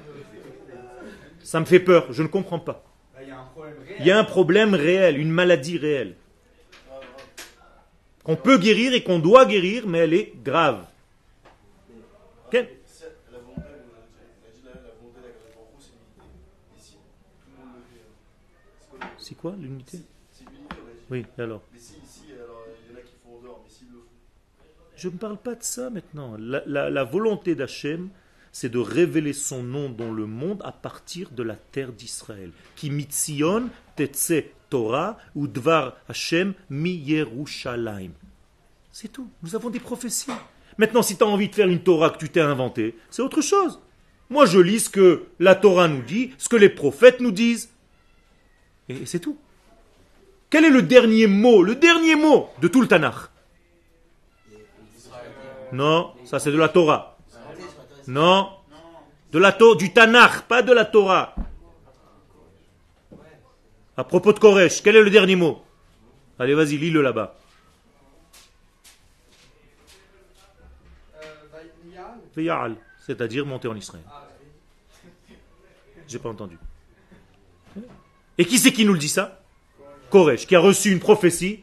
Ça me fait peur, je ne comprends pas. Bah, Il y a un problème réel. Il y a un problème réel, une maladie réelle. Qu'on peut guérir et qu'on doit guérir, mais elle est grave. C'est quoi l'unité. Oui, alors Mais si, ici, alors, il y en a qui font en dehors, mais s'ils le font. Je ne parle pas de ça maintenant. La, la- la volonté d'Hachem, c'est de révéler son nom dans le monde à partir de la terre d'Israël. C'est tout. Nous avons des prophéties. Maintenant, si tu as envie de faire une Torah que tu t'es inventée, c'est autre chose. Moi, je lis ce que la Torah nous dit, ce que les prophètes nous disent. Et, et c'est tout. Quel est le dernier mot, le dernier mot de tout le Tanakh? Non, ça c'est de la Torah. Non, de la du Tanakh, pas de la Torah. À propos de Koresh, quel est le dernier mot? Allez, vas-y, lis-le là-bas. C'est-à-dire monter en Israël. J'ai pas entendu. Et qui c'est qui nous le dit ça? Koresh, qui a reçu une prophétie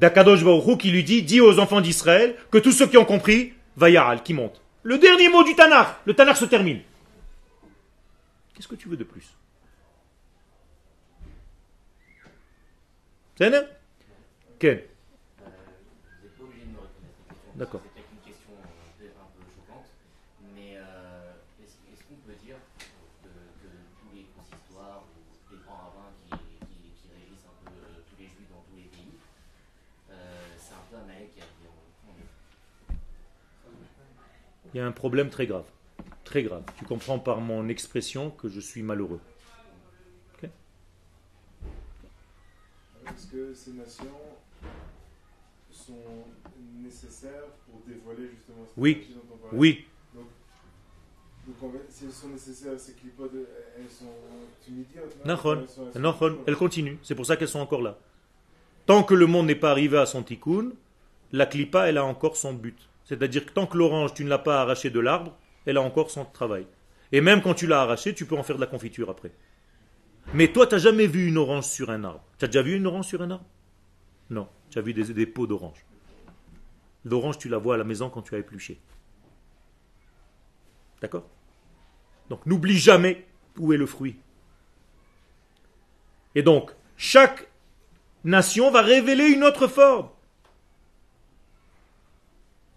d'Akadosh Baruch qui lui dit Dis aux enfants d'Israël que tous ceux qui ont compris, Vaya'al, qui monte. Le dernier mot du Tanakh. Le Tanakh se termine. Qu'est-ce que tu veux de plus? C'est un Ken? Euh, vous n'êtes pas obligé de me répondre à cette question. D'accord. C'est peut-être une question euh, peut-être un peu choquante, mais euh, est-ce est-ce qu'on peut dire que, que tous les consistoires ou les grands rabbins qui, qui, qui régissent un peu euh, tous les juifs dans tous les pays, euh, c'est un peu Amalek qui a dit on, on est Il y a un problème très grave. Très grave. Tu comprends par mon expression que je suis malheureux. Est-ce que ces nations sont nécessaires pour dévoiler justement cette Oui. dont on parlait Oui, Donc en fait, si elles sont nécessaires, c'est qu'ils peuvent- elles sont immédiates. Nahon, Elles elles sont- Nahon, elle continue. C'est pour ça qu'elles sont encore là. Tant que le monde n'est pas arrivé à son tikkun, la clipa, elle a encore son but. C'est-à-dire que tant que l'orange, tu ne l'as pas arraché de l'arbre, elle a encore son travail. Et même quand tu l'as arraché, tu peux en faire de la confiture après. Mais toi, tu n'as jamais vu une orange sur un arbre. Tu as déjà vu une orange sur un arbre? Non. Tu as vu des, des pots d'orange. L'orange, tu la vois à la maison quand tu as épluché. D'accord? Donc n'oublie jamais où est le fruit. Et donc, chaque nation va révéler une autre forme.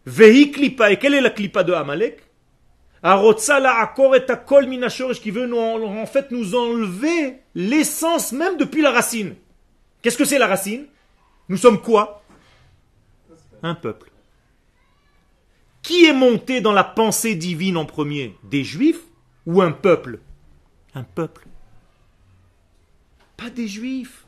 Vehi klipa. Et quelle est la klipa de Amalek? Arotsa la akor et akol qui veut nous, en fait nous enlever l'essence même depuis la racine. Qu'est-ce que c'est la racine? Nous sommes quoi? Un peuple. Qui est monté dans la pensée divine en premier? Des juifs ou un peuple? Un peuple. Pas des juifs.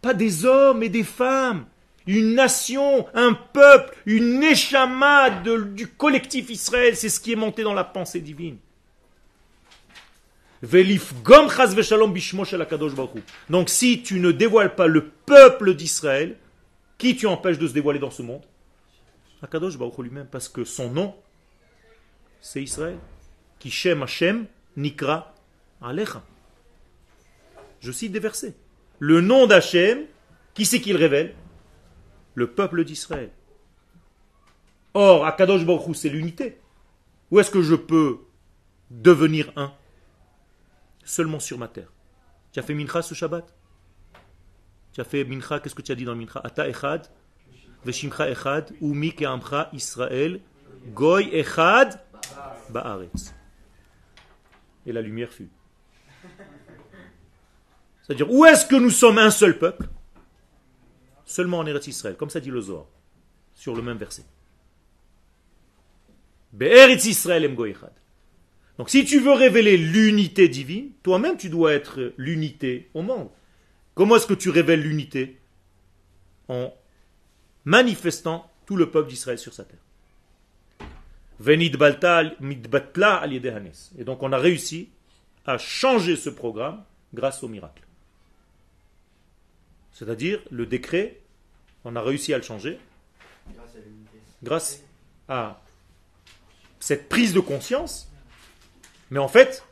Pas des hommes et des femmes. Une nation, un peuple, une échama du collectif Israël, c'est ce qui est monté dans la pensée divine. Donc si tu ne dévoiles pas le peuple d'Israël, qui tu empêches de se dévoiler dans ce monde? Akadosh Baruch lui-même, parce que son nom, c'est Israël. Qui Shem Hashem Nikra Alecha. Je cite des versets. Le nom d'Hachem, qui c'est qu'il révèle? Le peuple d'Israël. Or, Akadosh Baruch Hu, c'est l'unité. Où est-ce que je peux devenir un? Seulement sur ma terre. Tu as fait Mincha ce Shabbat? Tu as fait Mincha, qu'est-ce que tu as dit dans Mincha? Ata Echad, Veshimcha Echad, Umi Keamcha Israël, Goy Echad, Baaretz. Et la lumière fut. C'est-à-dire, où est-ce que nous sommes un seul peuple? Seulement en Eretz Israël, comme ça dit le Zohar, sur le même verset. Be'eretz Israël em. Donc si tu veux révéler l'unité divine, toi-même tu dois être l'unité au monde. Comment est-ce que tu révèles l'unité? En manifestant tout le peuple d'Israël sur sa terre. Et donc on a réussi à changer ce programme grâce au miracle. C'est-à-dire le décret, on a réussi à le changer grâce à l'unité. grâce à cette prise de conscience. Mais en fait,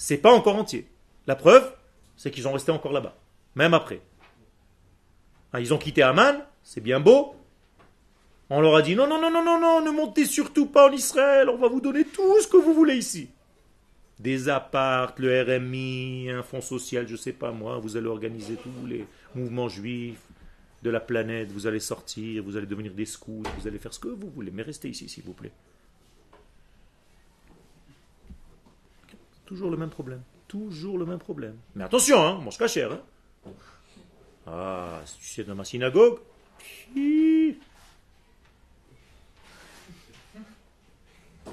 C'est pas encore entier. La preuve, c'est qu'ils sont restés encore là-bas, même après. Ah, ils ont quitté Aman, c'est bien beau. On leur a dit non, non, non, non, non, non, ne montez surtout pas en Israël, on va vous donner tout ce que vous voulez ici. Des appartes, le RMI, un fonds social, je sais pas moi, vous allez organiser tous les mouvements juifs de la planète, vous allez sortir, vous allez devenir des scouts, vous allez faire ce que vous voulez, mais restez ici s'il vous plaît. Toujours le même problème. Toujours le même problème. Mais attention, hein, on. Hein. Ah, si tu sais dans ma synagogue,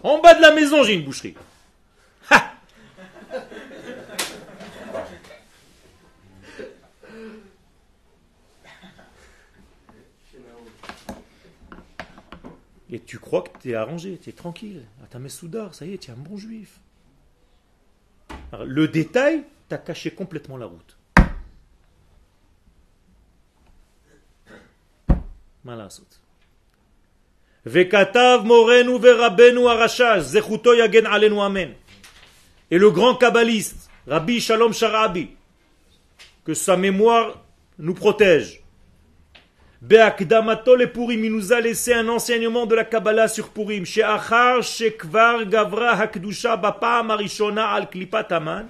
en bas de la maison, j'ai une boucherie. Et tu crois que tu es arrangé, tu es tranquille. À ta soudard, ça y est, tu es un bon juif. Le détail t'a caché complètement la route. Et le grand kabbaliste, Rabbi Shalom Sharabi, que sa mémoire nous protège. Be'akdamato le Purim, il nous a laissé un enseignement de la Kabbalah sur Purim. She'achar shekvar gavra hakdusha bapa'am arishona al klipat aman.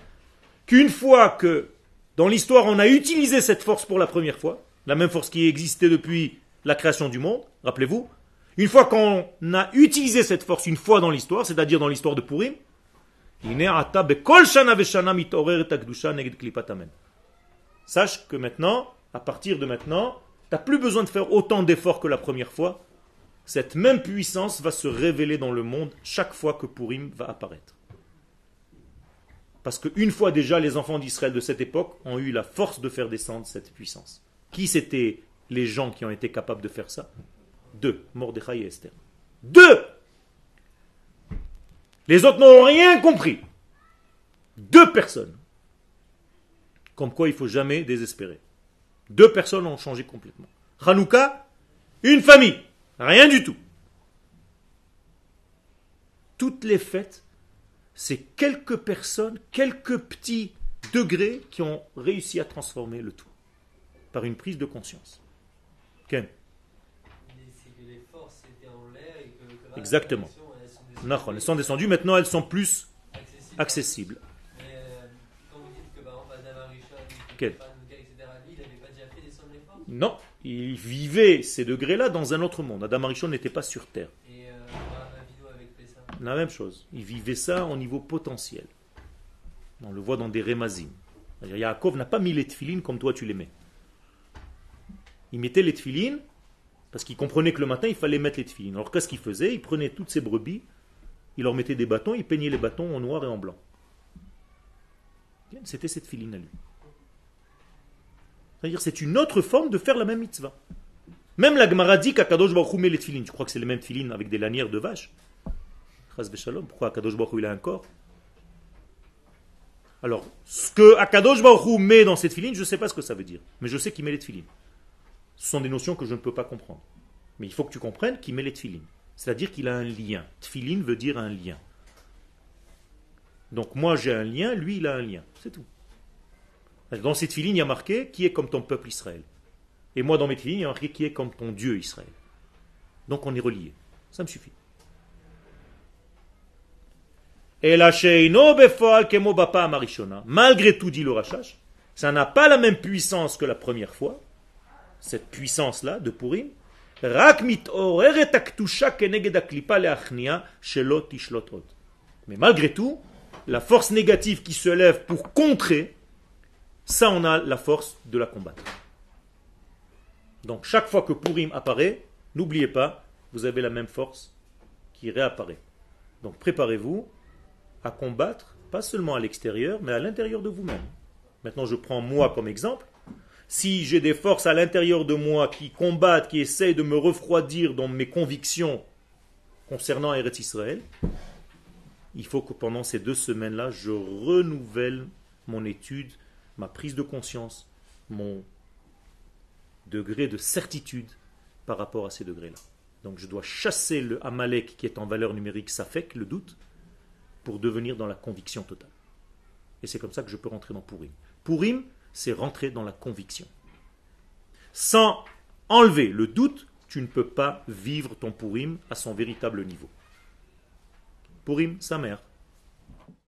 Qu'une fois que, dans l'histoire, on a utilisé cette force pour la première fois, la même force qui existait depuis la création du monde, rappelez-vous, une fois qu'on a utilisé cette force une fois dans l'histoire, c'est-à-dire dans l'histoire de Purim, sache que maintenant, à partir de maintenant, tu n'as plus besoin de faire autant d'efforts que la première fois. Cette même puissance va se révéler dans le monde chaque fois que Purim va apparaître. Parce qu'une fois déjà, les enfants d'Israël de cette époque ont eu la force de faire descendre cette puissance. Qui c'était les gens qui ont été capables de faire ça? Deux, Mordechai et Esther. Deux Les autres n'ont rien compris. Deux personnes. Comme quoi il ne faut jamais désespérer. Deux personnes ont changé complètement. Hanouka, une famille. Rien du tout. Toutes les fêtes, c'est quelques personnes, quelques petits degrés qui ont réussi à transformer le tout. Par une prise de conscience. Ken les forces étaient en l'air et que, que Exactement. elles sont descendues. Elles sont descendues, maintenant elles sont plus accessibles. accessibles. Mais euh, quand vous dites que Hanouka, etc., lui, il n'avait pas déjà fait descendre les forces Non, il vivait ces degrés-là dans un autre monde. Adam Arishon n'était pas sur Terre. Et euh, avec. La même chose. Il vivait ça au niveau potentiel. On le voit dans des rémazim. C'est-à-dire, Yaakov n'a pas mis les tefilines comme toi tu les mets. Il mettait les tefilines parce qu'il comprenait que le matin il fallait mettre les tefilines. Alors qu'est-ce qu'il faisait? Il prenait toutes ses brebis, il leur mettait des bâtons, il peignait les bâtons en noir et en blanc. C'était cette filine à lui. C'est une autre forme de faire la même mitzvah. Même la Gemara dit qu'Akadosh Baruch met les tefilines. Tu crois que c'est les mêmes tefilines avec des lanières de vache? Pourquoi Akadosh Baruch il a un corps? Alors, ce que Akadosh Baruch met dans cette filine, je ne sais pas ce que ça veut dire. Mais je sais qu'il met les tefilines. Ce sont des notions que je ne peux pas comprendre. Mais il faut que tu comprennes qu'il met les tefilines. C'est-à-dire qu'il a un lien. Tefilin veut dire un lien. Donc moi j'ai un lien, lui il a un lien. C'est tout. Dans cette filine, il y a marqué qui est comme ton peuple Israël. Et moi, dans mes filines, il y a marqué qui est comme ton Dieu Israël. Donc on est relié. Ça me suffit. Et la Malgré tout, dit le ça n'a pas la même puissance que la première fois, cette puissance-là de Purim. Mais malgré tout, la force négative qui se lève pour contrer ça on a la force de la combattre. Donc chaque fois que Purim apparaît, n'oubliez pas, vous avez la même force qui réapparaît. Donc préparez-vous à combattre, pas seulement à l'extérieur, mais à l'intérieur de vous-même. Maintenant je prends moi comme exemple. Si j'ai des forces à l'intérieur de moi qui combattent, qui essayent de me refroidir dans mes convictions concernant Eretz Israël, il faut que pendant ces deux semaines-là, je renouvelle mon étude, ma prise de conscience, mon degré de certitude par rapport à ces degrés-là. Donc je dois chasser le Amalek qui est en valeur numérique Safek, le doute, pour devenir dans la conviction totale. Et c'est comme ça que je peux rentrer dans Purim. Purim, c'est rentrer dans la conviction. Sans enlever le doute, tu ne peux pas vivre ton Purim à son véritable niveau. Purim, sa mère.